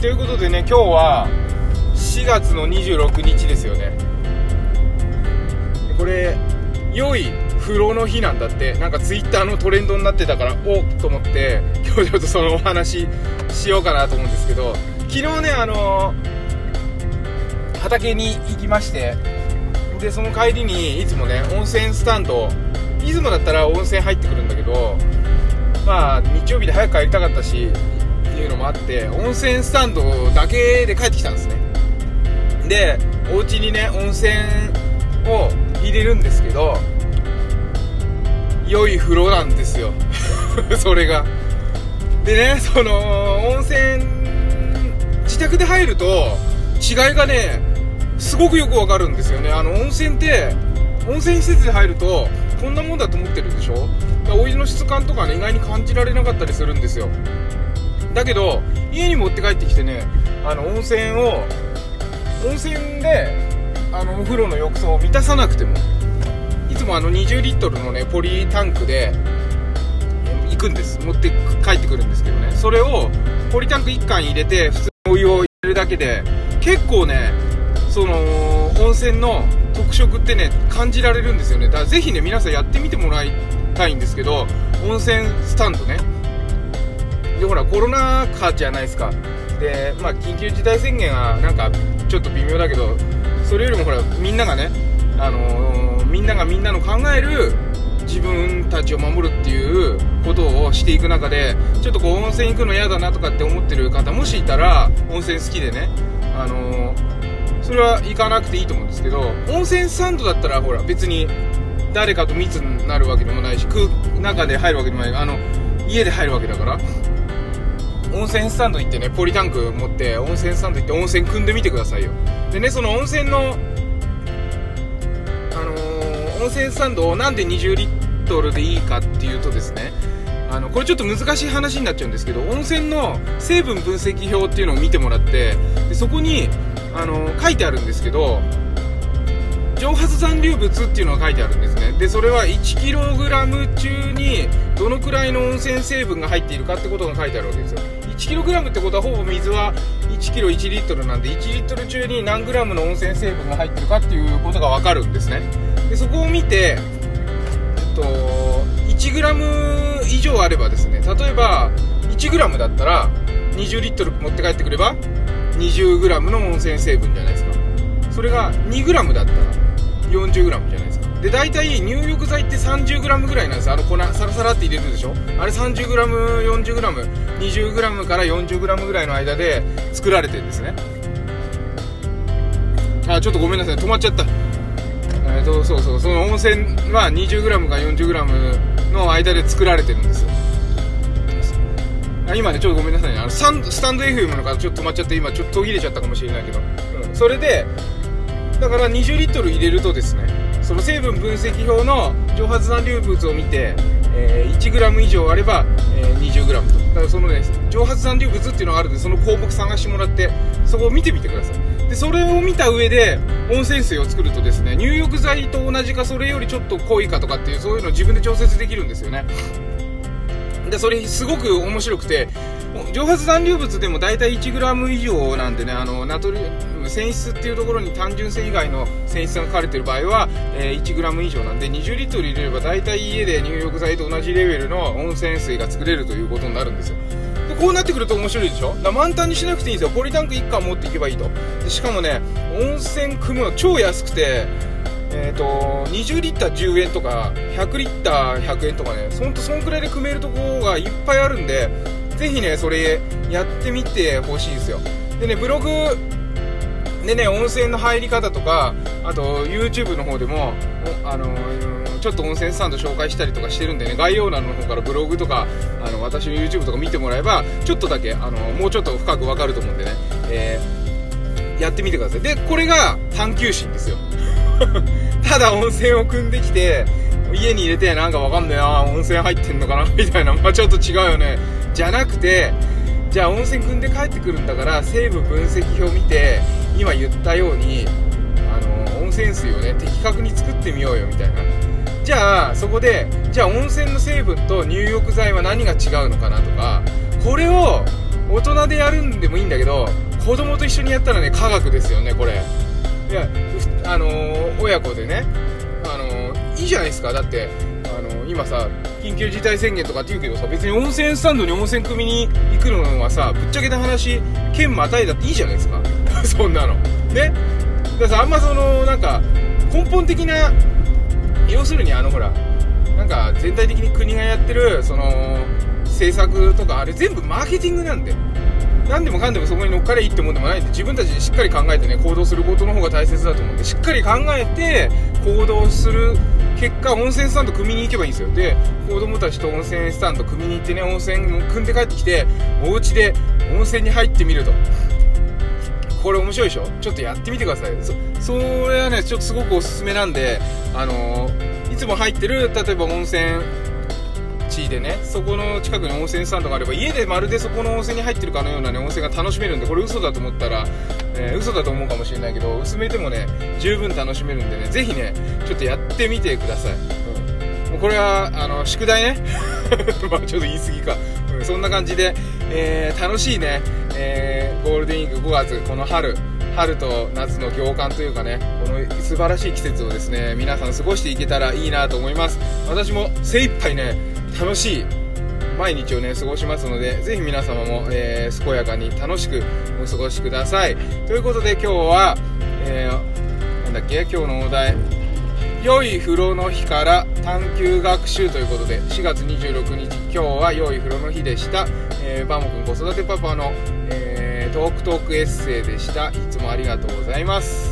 ということでね今日は4月の26日ですよね。これ良い風呂の日なんだって。なんかツイッターのトレンドになってたからおっと思って今日ちょっとそのお話しようかなと思うんですけど昨日ねあのー、畑に行きましてでその帰りにいつもね温泉スタンドいつもだったら温泉入ってくるんだけどまあ日曜日で早く帰りたかったしいうのもあって温泉スタンドだけで帰ってきたんですね。でお家にね温泉を入れるんですけど良い風呂なんですよ。それが。でねその温泉自宅で入ると違いがねすごくよくわかるんですよね。あの温泉って温泉施設で入るとこんなもんだと思ってるでしょ？お湯の質感とかね意外に感じられなかったりするんですよ。だけど家に持って帰ってきてねあの温泉を温泉であのお風呂の浴槽を満たさなくてもいつもあの20リットルのねポリタンクで行くんです。持って帰ってくるんですけどね。それをポリタンク1缶入れて普通のお湯を入れるだけで結構ねその温泉の特色ってね感じられるんですよね。だからぜひね皆さんやってみてもらいたいんですけど温泉スタンドね。でほらコロナ禍じゃないですか。でまあ緊急事態宣言はなんかちょっと微妙だけどそれよりもほらみんながねあのー、みんながみんなの考える自分たちを守るっていうことをしていく中でちょっとこう温泉行くの嫌だなとかって思ってる方もしいたら温泉好きでねあのー、それは行かなくていいと思うんですけど温泉サンドだったらほら別に誰かと密になるわけでもないし空中で入るわけでもない。あの家で入るわけだから。温泉スタンド行ってねポリタンク持って温泉スタンド行って温泉汲んでみてくださいよ。でねその温泉のあのー、温泉スタンドをなんで20リットルでいいかっていうとですねあのこれちょっと難しい話になっちゃうんですけど温泉の成分分析表っていうのを見てもらってでそこに、あのー、書いてあるんですけど蒸発残留物っていうのが書いてあるんですね。でそれは 1kg 中にどのくらいの温泉成分が入っているかってことが書いてあるわけですよ。1kg ってことはほぼ水は 1kg1 リットルなんで1リットル中に何 g の温泉成分が入ってるかっていうことが分かるんですね。でそこを見て、えっと、1g 以上あればですね例えば 1g だったら20リットル持って帰ってくれば 20g の温泉成分じゃないですか。それが 2g だったら 40g じゃないで大体入浴剤って 30g ぐらいなんですあの粉サラサラって入れるでしょ？あれ 30g40g20g から 40g ぐらいの間で作られてるんですね。あちょっとごめんなさい。止まっちゃった。えーと、そうそう。その温泉は 20g か 40g の間で作られてるんです。よ今ねちょっとごめんなさいね。あのスタンスタンド FM の方ちょっと止まっちゃって今ちょっと途切れちゃったかもしれないけど、うん、それでだから20リットル入れるとですねその成分分析表の蒸発残留物を見て、えー、1g 以上あれば、えー、20g と。だからそのね蒸発残留物っていうのがあるんでその項目探してもらってそこを見てみてください。でそれを見た上で温泉水を作るとですね入浴剤と同じかそれよりちょっと濃いかとかっていうそういうのを自分で調節できるんですよね。でそれすごく面白くて蒸発残留物でも大体 1g 以上なんでねあのナトリ泉質っていうところに単純性以外の泉質が書かれてる場合は、え、1g 以上なんで20リットル入れれば大体家で入浴剤と同じレベルの温泉水が作れるということになるんですよ。でこうなってくると面白いでしょ？だ満タンにしなくていいんですよ。ポリタンク1缶持っていけばいいと。でしかもね温泉組むの超安くてえーと、20リッター10円とか100リッター100円とかねほんとそんくらいで組めるところがいっぱいあるんでぜひねそれやってみてほしいんですよ。でねブログでね温泉の入り方とかあと YouTube の方でもあのちょっと温泉スタンド紹介したりとかしてるんでね概要欄の方からブログとかあの私の YouTube とか見てもらえばちょっとだけあのもうちょっと深く分かると思うんでね、えー、やってみてください。でこれが探求心ですよ。ただ温泉を汲んできて家に入れてなんかわかんないな温泉入ってんのかなみたいな、まあ、ちょっと違うよね。じゃなくてじゃあ温泉汲んで帰ってくるんだから成分分析表見て今言ったようにあの温泉水をね的確に作ってみようよみたいな。じゃあそこでじゃあ温泉の成分と入浴剤は何が違うのかなとかこれを大人でやるんでもいいんだけど子供と一緒にやったらね科学ですよねこれ。いやあのー、親子でねあのー、いいじゃないですか。だってあのー、今さ緊急事態宣言とかって言うけどさ別に温泉スタンドに温泉汲みに行くのはさぶっちゃけた話県またいだっていいじゃないですか。そんなの。ね。だからさあんまそのなんか根本的な要するにあのほらなんか全体的に国がやってるその政策とかあれ全部マーケティングなんで。何でもかんでもそこに乗っかれいいってもんでもないんで自分たちでしっかり考えてね行動することの方が大切だと思うんでしっかり考えて行動する結果温泉スタンド組みに行けばいいんですよ。で子供たちと温泉スタンド組みに行ってね温泉組んで帰ってきてお家で温泉に入ってみると。これ面白いでしょ？ちょっとやってみてください。そそれはねちょっとすごくおすすめなんであのー、いつも入ってる例えば温泉地でねそこの近くに温泉スタンドがあれば家でまるでそこの温泉に入ってるかのようなね温泉が楽しめるんでこれ嘘だと思ったら、えー、嘘だと思うかもしれないけど薄めてもね十分楽しめるんでねぜひねちょっとやってみてください、うん、もうこれはあの宿題ね。まあちょっと言い過ぎか、うん、そんな感じで、えー、楽しいね、えー、ゴールデンウィーク5月この春春と夏の行間というかねこの素晴らしい季節をですね皆さん過ごしていけたらいいなと思います。私も精一杯ね楽しい毎日をね過ごしますのでぜひ皆様も、えー、健やかに楽しくお過ごしください。ということで今日は、えー、なんだっけ今日のお題良い風呂の日から探究学習ということで4月26日今日は良い風呂の日でした、えー、バモくん子育てパパの、えー、トークトークエッセイでした。いつもありがとうございます。